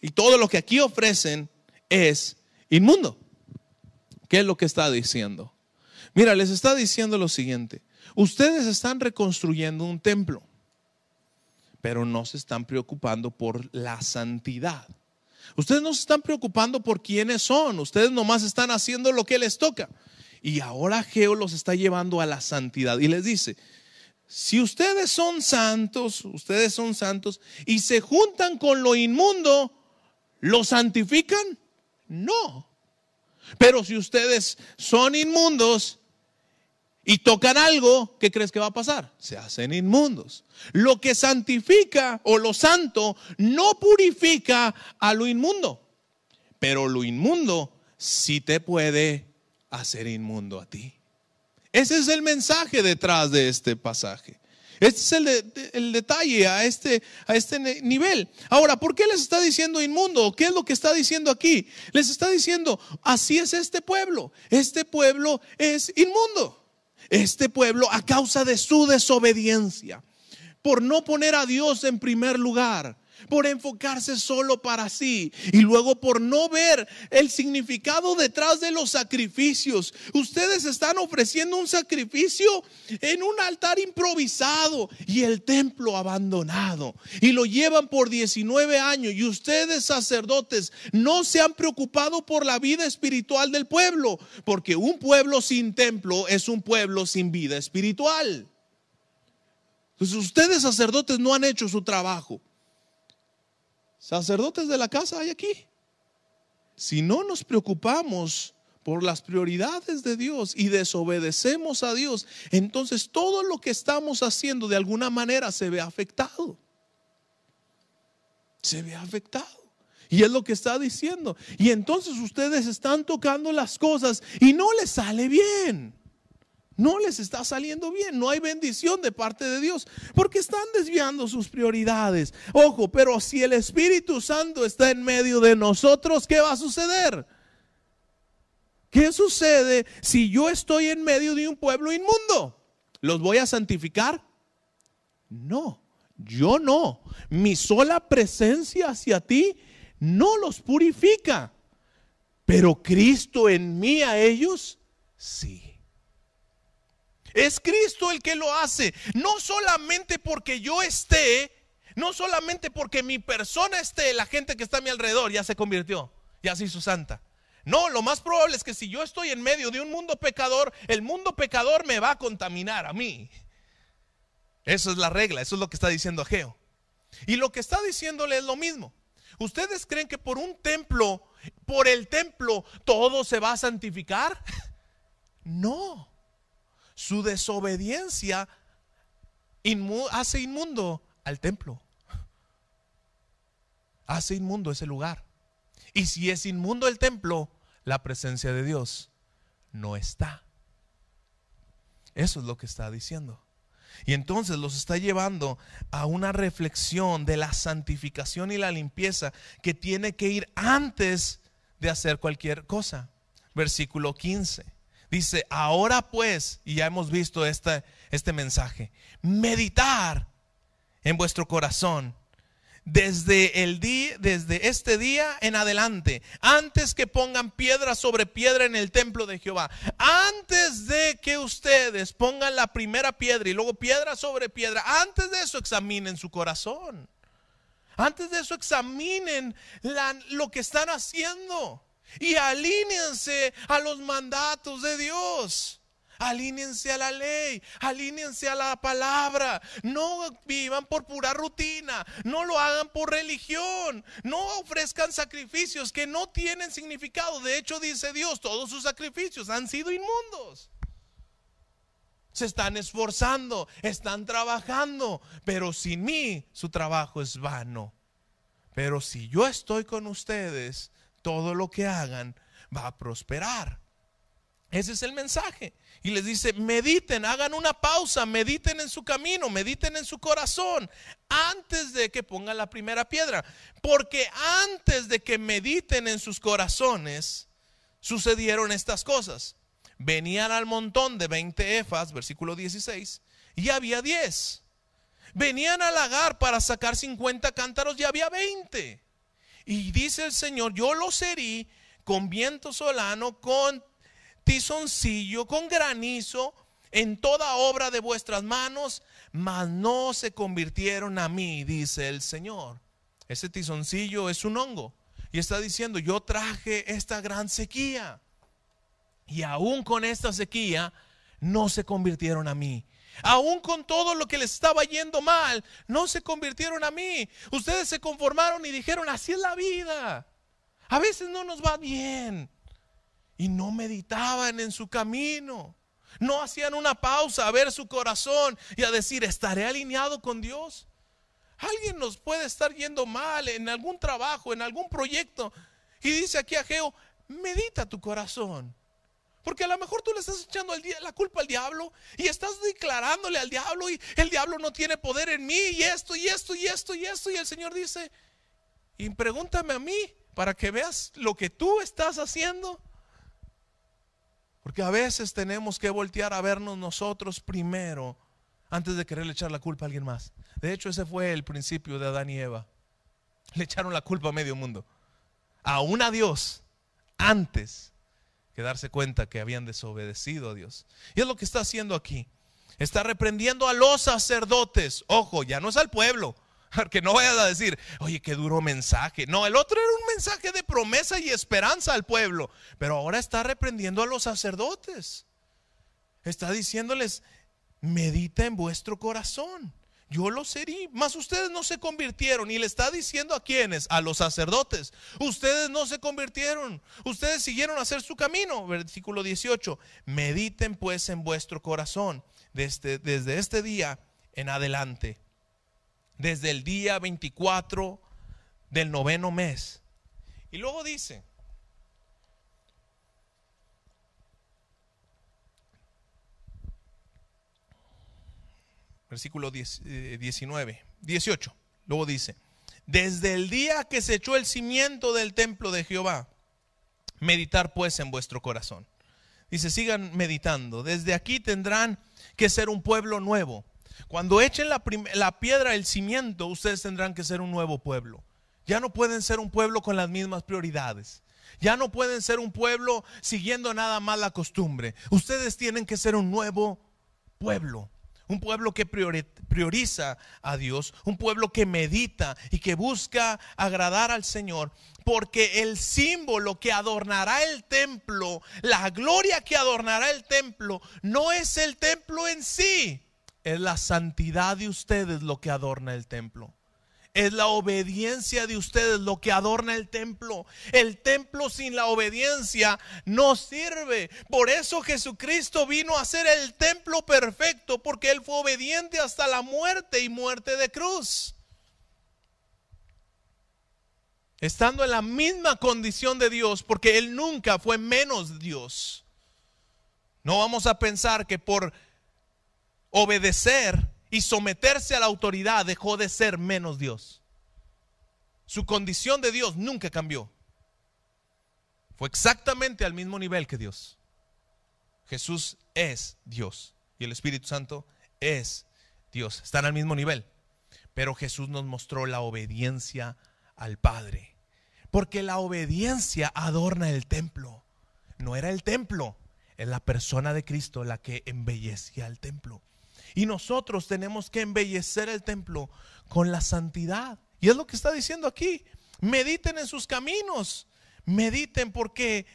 y todo lo que aquí ofrecen es inmundo. ¿Qué es lo que está diciendo? Mira, les está diciendo lo siguiente. Ustedes están reconstruyendo un templo, pero no se están preocupando por la santidad. Ustedes no se están preocupando por quiénes son, ustedes nomás están haciendo lo que les toca. Y ahora Geo los está llevando a la santidad y les dice, si ustedes son santos, ustedes son santos y se juntan con lo inmundo, ¿lo santifican? No. Pero si ustedes son inmundos y tocan algo, ¿qué crees que va a pasar? Se hacen inmundos. Lo que santifica o lo santo no purifica a lo inmundo, pero lo inmundo sí te puede hacer inmundo a ti. Ese es el mensaje detrás de este pasaje. Este es el, detalle a este, a este nivel. Ahora, ¿por qué les está diciendo inmundo? ¿Qué es lo que está diciendo aquí? Les está diciendo, así es este pueblo. Este pueblo es inmundo. Este pueblo a causa de su desobediencia, por no poner a Dios en primer lugar por enfocarse solo para sí y luego por no ver el significado detrás de los sacrificios. Ustedes están ofreciendo un sacrificio en un altar improvisado y el templo abandonado y lo llevan por 19 años y ustedes sacerdotes no se han preocupado por la vida espiritual del pueblo, porque un pueblo sin templo es un pueblo sin vida espiritual. Entonces ustedes sacerdotes no han hecho su trabajo. Sacerdotes de la casa hay aquí. Si no nos preocupamos por las prioridades de Dios y desobedecemos a Dios, entonces todo lo que estamos haciendo de alguna manera se ve afectado. Se ve afectado. Y es lo que está diciendo. Y entonces ustedes están tocando las cosas y no les sale bien. No les está saliendo bien, no hay bendición de parte de Dios, porque están desviando sus prioridades. Ojo, pero si el Espíritu Santo está en medio de nosotros, ¿qué va a suceder? ¿Qué sucede si yo estoy en medio de un pueblo inmundo? ¿Los voy a santificar? No, yo no. Mi sola presencia hacia ti no los purifica, pero Cristo en mí a ellos, sí. Es Cristo el que lo hace, no solamente porque yo esté, no solamente porque mi persona esté, la gente que está a mi alrededor ya se convirtió, ya se hizo santa. No, lo más probable es que si yo estoy en medio de un mundo pecador, el mundo pecador me va a contaminar a mí. Eso es la regla, eso es lo que está diciendo Ageo. Y lo que está diciéndole es lo mismo. ¿Ustedes creen que por un templo, por el templo, todo se va a santificar? [LAUGHS] No. Su desobediencia hace inmundo al templo. Hace inmundo ese lugar. Y si es inmundo el templo, la presencia de Dios no está. Eso es lo que está diciendo. Y entonces los está llevando a una reflexión de la santificación y la limpieza que tiene que ir antes de hacer cualquier cosa. Versículo 15. Dice, ahora pues, y ya hemos visto este, mensaje, meditar en vuestro corazón desde el día, desde este día en adelante, antes que pongan piedra sobre piedra en el templo de Jehová, antes de que ustedes pongan la primera piedra y luego piedra sobre piedra, antes de eso examinen su corazón. Antes de eso examinen lo que están haciendo y alínense a los mandatos de Dios. Alínense a la ley, alínense a la palabra. No vivan por pura rutina, no lo hagan por religión, no ofrezcan sacrificios que no tienen significado. De hecho, dice Dios, todos sus sacrificios han sido inmundos. Se están esforzando, están trabajando, pero sin mí su trabajo es vano. Pero si yo estoy con ustedes, todo lo que hagan va a prosperar. Ese es el mensaje. Y les dice, mediten, hagan una pausa, mediten en su camino, mediten en su corazón, antes de que pongan la primera piedra. Porque antes de que mediten en sus corazones, sucedieron estas cosas. Venían al montón de 20 efas, versículo 16, y había 10. Venían al lagar para sacar 50 cántaros y había 20. Y dice el Señor, yo los herí con viento solano, con tizoncillo, con granizo, en toda obra de vuestras manos, mas no se convirtieron a mí, dice el Señor. Ese tizoncillo es un hongo. Y está diciendo, yo traje esta gran sequía. Y aún con esta sequía, no se convirtieron a mí. Aún con todo lo que les estaba yendo mal, no se convirtieron a mí. Ustedes se conformaron y dijeron, así es la vida. A veces no nos va bien y no meditaban en su camino. No hacían una pausa a ver su corazón y a decir, ¿estaré alineado con Dios? Alguien nos puede estar yendo mal en algún trabajo, en algún proyecto. Y dice aquí a Geo, medita tu corazón. Porque a lo mejor tú le estás echando la culpa al diablo y estás declarándole al diablo y el diablo no tiene poder en mí y esto y esto y esto y esto. Y el Señor dice, y pregúntame a mí para que veas lo que tú estás haciendo. Porque a veces tenemos que voltear a vernos nosotros primero antes de quererle echar la culpa a alguien más. De hecho, ese fue el principio de Adán y Eva. Le echaron la culpa a medio mundo. Aún a Dios antes que darse cuenta que habían desobedecido a Dios. Y es lo que está haciendo aquí. Está reprendiendo a los sacerdotes. Ojo, ya no es al pueblo. [LAUGHS] Que no vayas a decir, oye, qué duro mensaje. No, el otro era un mensaje de promesa y esperanza al pueblo. Pero ahora está reprendiendo a los sacerdotes. Está diciéndoles, medita en vuestro corazón. Yo los herí, mas ustedes no se convirtieron. Y le está diciendo a quienes, a los sacerdotes, ustedes no se convirtieron, ustedes siguieron a hacer su camino. Versículo 18, mediten pues en vuestro corazón desde, desde este día en adelante, desde el día 24 del noveno mes. Y luego dice, versículo 19, 18. Eh, Luego dice, desde el día que se echó el cimiento del templo de Jehová, meditar pues en vuestro corazón. Dice, sigan meditando. Desde aquí tendrán que ser un pueblo nuevo. Cuando echen la, la piedra, el cimiento, ustedes tendrán que ser un nuevo pueblo. Ya no pueden ser un pueblo con las mismas prioridades. Ya no pueden ser un pueblo siguiendo nada más la costumbre. Ustedes tienen que ser un nuevo pueblo. Un pueblo que prioriza a Dios, un pueblo que medita y que busca agradar al Señor, porque el símbolo que adornará el templo, la gloria que adornará el templo, no es el templo en sí, es la santidad de ustedes lo que adorna el templo. Es la obediencia de ustedes lo que adorna el templo. El templo sin la obediencia no sirve. Por eso Jesucristo vino a ser el templo perfecto, porque Él fue obediente hasta la muerte y muerte de cruz. Estando en la misma condición de Dios, porque Él nunca fue menos Dios. No vamos a pensar que por obedecer y someterse a la autoridad dejó de ser menos Dios. Su condición de Dios nunca cambió. Fue exactamente al mismo nivel que Dios. Jesús es Dios y el Espíritu Santo es Dios. Están al mismo nivel. Pero Jesús nos mostró la obediencia al Padre. Porque la obediencia adorna el templo. No era el templo, es la persona de Cristo la que embellecía el templo. Y nosotros tenemos que embellecer el templo con la santidad. Y es lo que está diciendo aquí. Mediten en sus caminos. Mediten porque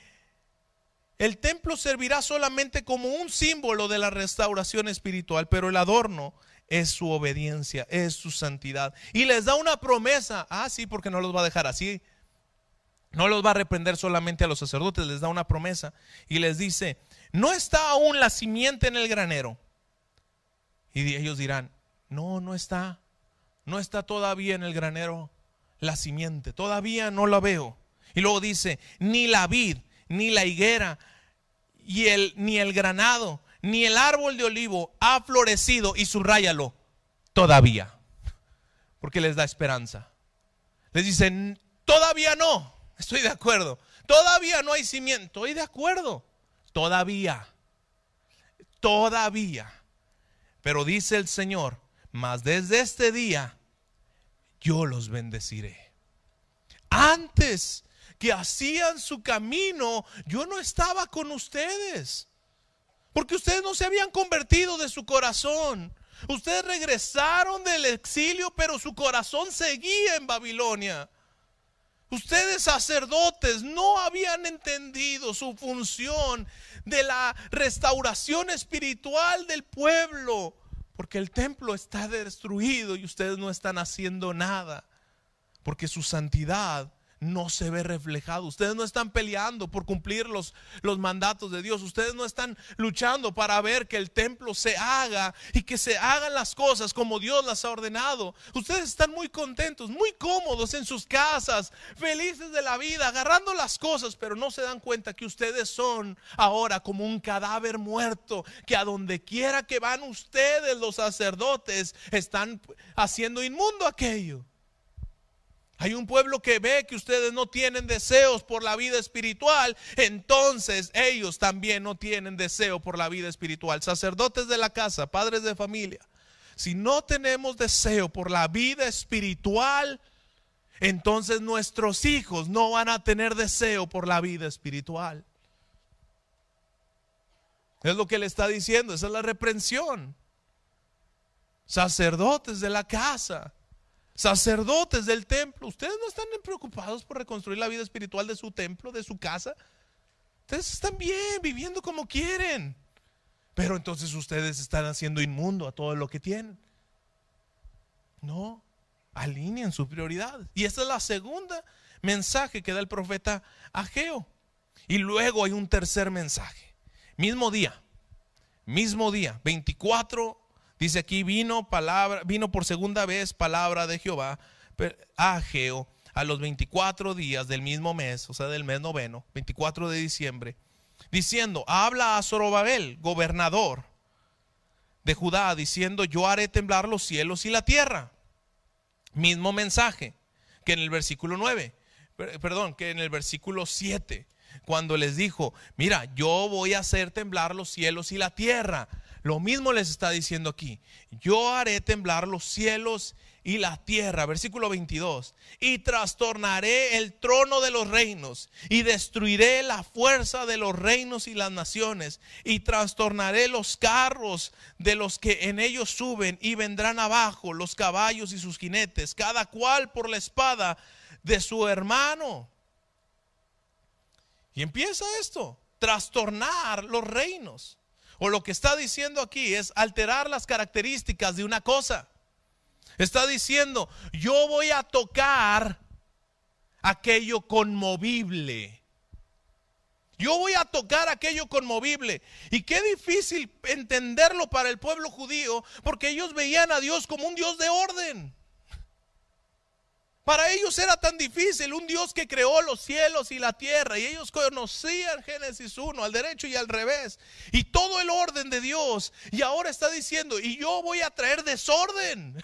el templo servirá solamente como un símbolo de la restauración espiritual, pero el adorno es su obediencia, es su santidad. Y les da una promesa. Ah, sí, porque no los va a dejar así. No los va a reprender solamente a los sacerdotes, les da una promesa. Y les dice, no está aún la simiente en el granero y ellos dirán, no, no está, no está todavía en el granero la simiente, todavía no la veo. Y luego dice, ni la vid, ni la higuera, el, ni el granado, ni el árbol de olivo ha florecido, y subrayalo, todavía, porque les da esperanza. Les dicen, todavía no, estoy de acuerdo, todavía no hay cimiento, estoy de acuerdo, todavía, todavía. Pero dice el Señor, mas desde este día yo los bendeciré. Antes que hacían su camino, yo no estaba con ustedes. Porque ustedes no se habían convertido de su corazón. Ustedes regresaron del exilio, pero su corazón seguía en Babilonia. Ustedes sacerdotes no habían entendido su función de la restauración espiritual del pueblo, porque el templo está destruido y ustedes no están haciendo nada, porque su santidad no se ve reflejado. Ustedes no están peleando por cumplir los, los, mandatos de Dios. Ustedes no están luchando para ver que el templo se haga y que se hagan las cosas como Dios las ha ordenado. Ustedes están muy contentos, muy cómodos en sus casas, felices de la vida, agarrando las cosas, pero no se dan cuenta que ustedes son ahora como un cadáver muerto, que a donde quiera que van ustedes, los sacerdotes, están haciendo inmundo aquello. Hay un pueblo que ve que ustedes no tienen deseos por la vida espiritual, entonces ellos también no tienen deseo por la vida espiritual. Sacerdotes de la casa, padres de familia, si no tenemos deseo por la vida espiritual, entonces nuestros hijos no van a tener deseo por la vida espiritual. Es lo que le está diciendo, esa es la reprensión. Sacerdotes de la casa sacerdotes del templo, ustedes no están preocupados por reconstruir la vida espiritual de su templo, de su casa. Ustedes están bien, viviendo como quieren. Pero entonces ustedes están haciendo inmundo a todo lo que tienen. No, alineen su prioridad. Y esta es la segunda mensaje que da el profeta Ageo. Y luego hay un tercer mensaje. Mismo día, mismo día, 24, dice aquí, vino palabra, vino por segunda vez palabra de Jehová a Ageo a los 24 días del mismo mes, o sea, del mes noveno, 24 de diciembre, diciendo, habla a Zorobabel, gobernador de Judá, diciendo, yo haré temblar los cielos y la tierra. Mismo mensaje que en el versículo 9, perdón, que en el versículo 7 cuando les dijo, mira, yo voy a hacer temblar los cielos y la tierra. Lo mismo les está diciendo aquí, yo haré temblar los cielos y la tierra. Versículo 22, y trastornaré el trono de los reinos y destruiré la fuerza de los reinos y las naciones y trastornaré los carros de los que en ellos suben y vendrán abajo los caballos y sus jinetes, cada cual por la espada de su hermano y empieza esto, trastornar los reinos. O lo que está diciendo aquí es alterar las características de una cosa. Está diciendo, yo voy a tocar aquello conmovible. Yo voy a tocar aquello conmovible. Y qué difícil entenderlo para el pueblo judío, porque ellos veían a Dios como un Dios de orden. Para ellos era tan difícil un Dios que creó los cielos y la tierra y ellos conocían Génesis 1 al derecho y al revés y todo el orden de Dios y ahora está diciendo y yo voy a traer desorden. [LAUGHS]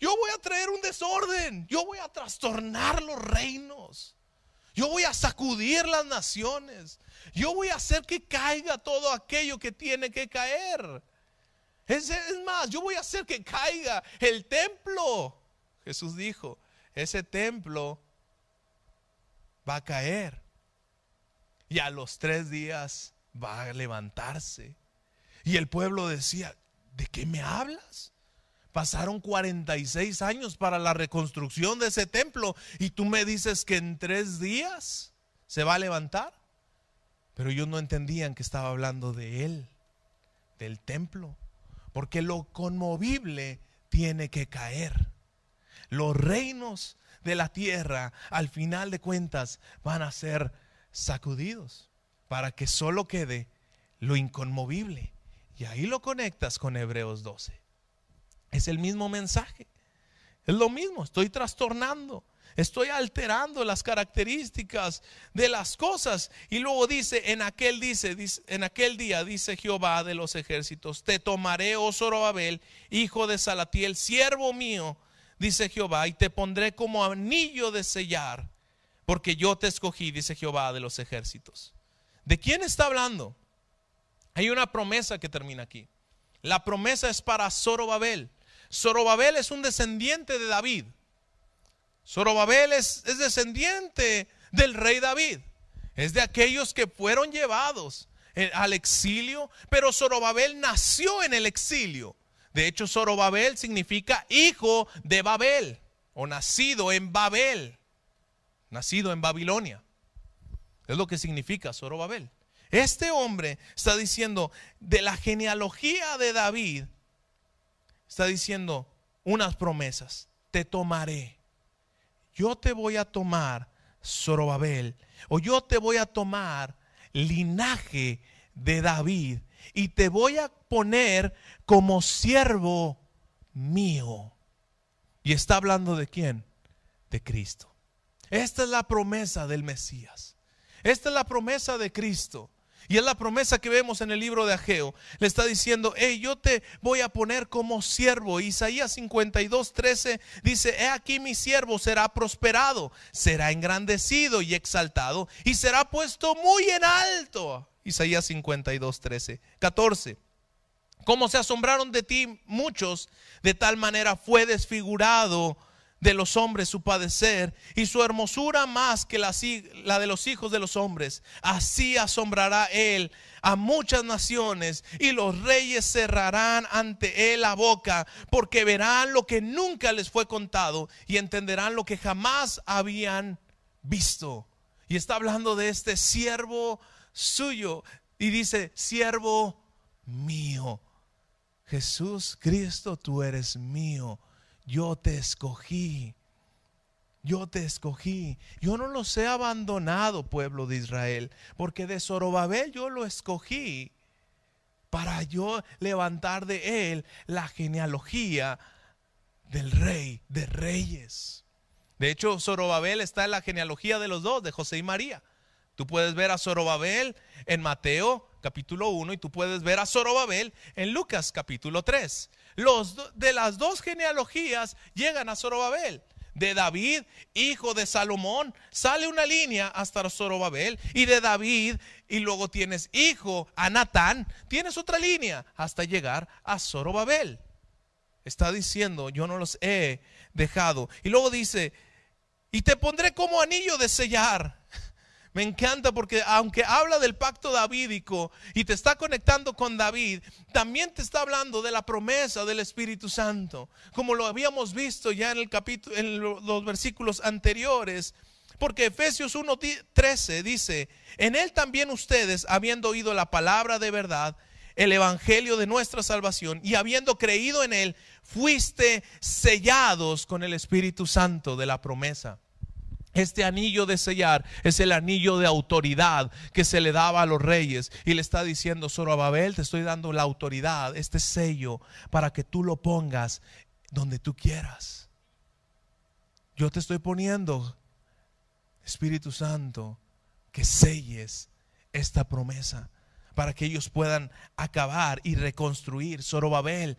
Yo voy a traer un desorden, yo voy a trastornar los reinos. Yo voy a sacudir las naciones. Yo voy a hacer que caiga todo aquello que tiene que caer. Es, es más, yo voy a hacer que caiga el templo. Jesús dijo, ese templo va a caer y a los tres días va a levantarse. Y el pueblo decía, ¿de qué me hablas? Pasaron 46 años para la reconstrucción de ese templo y tú me dices que en tres días se va a levantar. Pero ellos no entendían que estaba hablando de él, del templo, porque lo conmovible tiene que caer los reinos de la tierra al final de cuentas van a ser sacudidos para que solo quede lo inconmovible. Y ahí lo conectas con Hebreos 12. Es el mismo mensaje. Es lo mismo, estoy trastornando, estoy alterando las características de las cosas. Y luego dice, en aquel dice, en aquel día dice Jehová de los ejércitos, te tomaré, oh Zorobabel, hijo de Salatiel, siervo mío, dice Jehová, y te pondré como anillo de sellar, porque yo te escogí, dice Jehová de los ejércitos. ¿De quién está hablando? Hay una promesa que termina aquí. La promesa es para Zorobabel. Zorobabel es un descendiente de David. Zorobabel es, es descendiente del rey David. Es de aquellos que fueron llevados eh, al exilio, pero Zorobabel nació en el exilio. De hecho, Zorobabel significa hijo de Babel o nacido en Babel, nacido en Babilonia. Es lo que significa Zorobabel. Este hombre está diciendo de la genealogía de David, está diciendo unas promesas. Te tomaré. Yo te voy a tomar, Zorobabel, o yo te voy a tomar linaje de David y te voy a poner como siervo mío. Y está hablando de quién? De Cristo. Esta es la promesa del Mesías. Esta es la promesa de Cristo. Y es la promesa que vemos en el libro de Ageo. Le está diciendo, hey, yo te voy a poner como siervo. Isaías 52, 13 dice, he aquí mi siervo será prosperado, será engrandecido y exaltado y será puesto muy en alto. Isaías 52, 13, 14. Como se asombraron de ti muchos, de tal manera fue desfigurado de los hombres su padecer y su hermosura más que la, la, de los hijos de los hombres. Así asombrará él a muchas naciones y los reyes cerrarán ante él la boca porque verán lo que nunca les fue contado y entenderán lo que jamás habían visto. Y está hablando de este siervo suyo y dice, siervo mío. Jesús, Cristo, tú eres mío. Yo te escogí. Yo te escogí. Yo no los he abandonado, pueblo de Israel, porque de Zorobabel yo lo escogí para yo levantar de él la genealogía del rey de reyes. De hecho, Zorobabel está en la genealogía de los dos, de José y María. Tú puedes ver a Zorobabel en Mateo capítulo 1 y tú puedes ver a Zorobabel en Lucas capítulo 3. Los de las dos genealogías llegan a Zorobabel. De David, hijo de Salomón, sale una línea hasta Zorobabel. Y de David, y luego tienes hijo a Natán, tienes otra línea hasta llegar a Zorobabel. Está diciendo, yo no los he dejado. Y luego dice, y te pondré como anillo de sellar me encanta porque aunque habla del pacto davídico y te está conectando con David, también te está hablando de la promesa del Espíritu Santo, como lo habíamos visto ya en el capítulo en los versículos anteriores. Porque Efesios 1:13 dice, "En él también ustedes, habiendo oído la palabra de verdad, el evangelio de nuestra salvación y habiendo creído en él, fuiste sellados con el Espíritu Santo de la promesa." Este anillo de sellar es el anillo de autoridad que se le daba a los reyes. Y le está diciendo, Zorobabel, te estoy dando la autoridad, este sello, para que tú lo pongas donde tú quieras. Yo te estoy poniendo, Espíritu Santo, que selles esta promesa para que ellos puedan acabar y reconstruir. Zorobabel,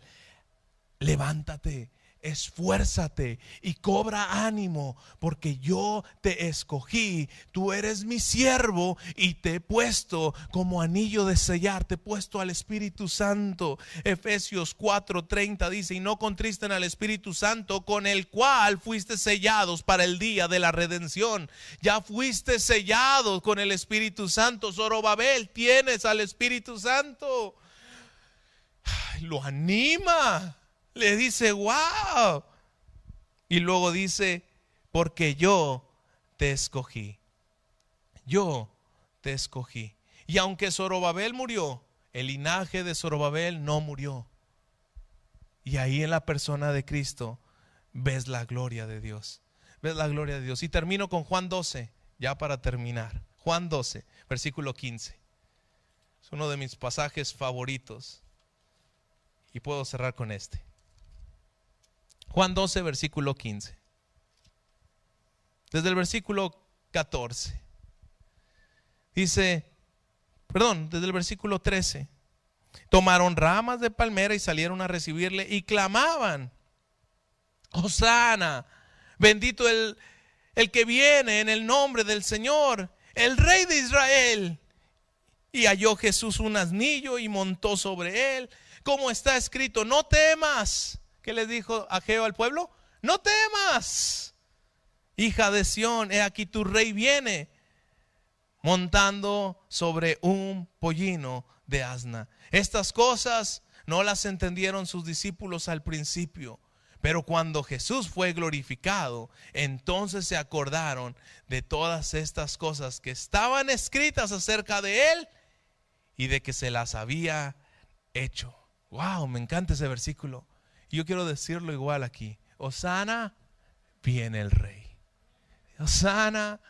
levántate esfuérzate y cobra ánimo, porque yo te escogí, tú eres mi siervo y te he puesto como anillo de sellar, te he puesto al Espíritu Santo. Efesios 4:30 dice, y no contristen al Espíritu Santo, con el cual fuiste sellados para el día de la redención. Ya fuiste sellado con el Espíritu Santo. Zorobabel, tienes al Espíritu Santo. lo anima le dice, wow. Y luego dice, porque yo te escogí. Yo te escogí. Y aunque Zorobabel murió, el linaje de Zorobabel no murió. Y ahí en la persona de Cristo ves la gloria de Dios. Ves la gloria de Dios. Y termino con Juan 12, ya para terminar. Juan 12, versículo 15. Es uno de mis pasajes favoritos. Y puedo cerrar con este. Juan 12, versículo 15. Desde el versículo 14. Dice, perdón, desde el versículo 13. Tomaron ramas de palmera y salieron a recibirle y clamaban, Hosana, bendito el, el que viene en el nombre del Señor, el rey de Israel. Y halló Jesús un asnillo y montó sobre él, como está escrito, no temas ¿Qué les dijo Ageo al pueblo? No temas, hija de Sión, he aquí tu rey viene montando sobre un pollino de asna. Estas cosas no las entendieron sus discípulos al principio, pero cuando Jesús fue glorificado, entonces se acordaron de todas estas cosas que estaban escritas acerca de él y de que se las había hecho. Wow, me encanta ese versículo yo quiero decirlo igual aquí. Osana, viene el rey. Osana,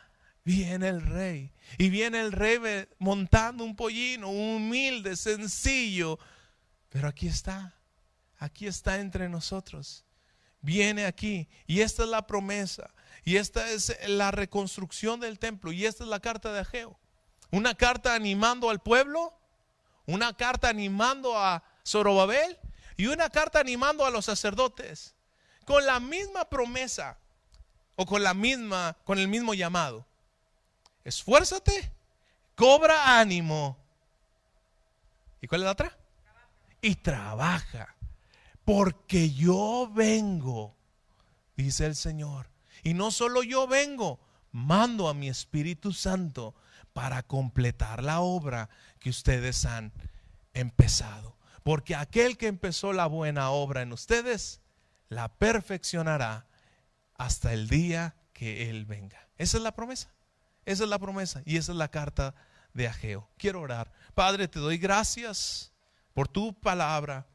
viene el rey. Y viene el rey montando un pollino, humilde, sencillo. Pero aquí está, aquí está entre nosotros. Viene aquí. Y esta es la promesa. Y esta es la reconstrucción del templo. Y esta es la carta de Ageo. Una carta animando al pueblo. Una carta animando a Zorobabel y una carta animando a los sacerdotes con la misma promesa o con la misma con el mismo llamado. Esfuérzate, cobra ánimo. ¿Y cuál es la otra? Y trabaja, porque yo vengo, dice el Señor. Y no solo yo vengo, mando a mi Espíritu Santo para completar la obra que ustedes han empezado. Porque aquel que empezó la buena obra en ustedes, la perfeccionará hasta el día que Él venga. Esa es la promesa. Esa es la promesa. Y esa es la carta de Ageo. Quiero orar. Padre, te doy gracias por tu palabra.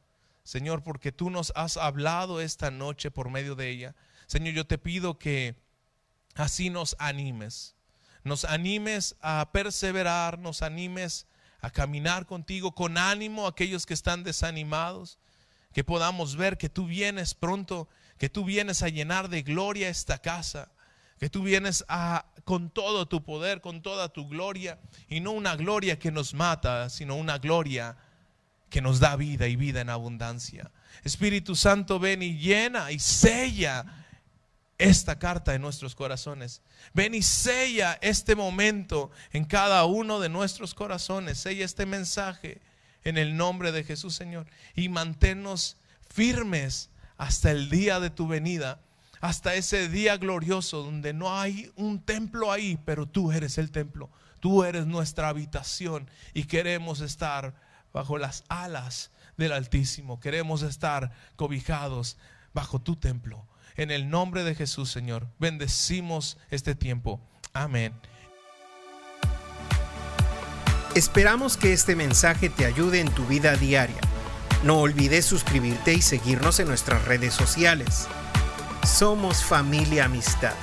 Señor, porque tú nos has hablado esta noche por medio de ella. Señor, yo te pido que así nos animes, nos animes a perseverar, nos animes a caminar contigo con ánimo aquellos que están desanimados, que podamos ver que tú vienes pronto, que tú vienes a llenar de gloria esta casa, que tú vienes a con todo tu poder, con toda tu gloria, y no una gloria que nos mata, sino una gloria que nos da vida y vida en abundancia. Espíritu Santo, ven y llena y sella esta carta en nuestros corazones. Ven y sella este momento en cada uno de nuestros corazones. Sella este mensaje en el nombre de Jesús, Señor. Y manténnos firmes hasta el día de tu venida, hasta ese día glorioso donde no hay un templo ahí, pero tú eres el templo. Tú eres nuestra habitación y queremos estar bajo las alas del Altísimo. Queremos estar cobijados bajo tu templo. En el nombre de Jesús, Señor, bendecimos este tiempo. Amén. Esperamos que este mensaje te ayude en tu vida diaria. No olvides suscribirte y seguirnos en nuestras redes sociales. Somos familia amistad.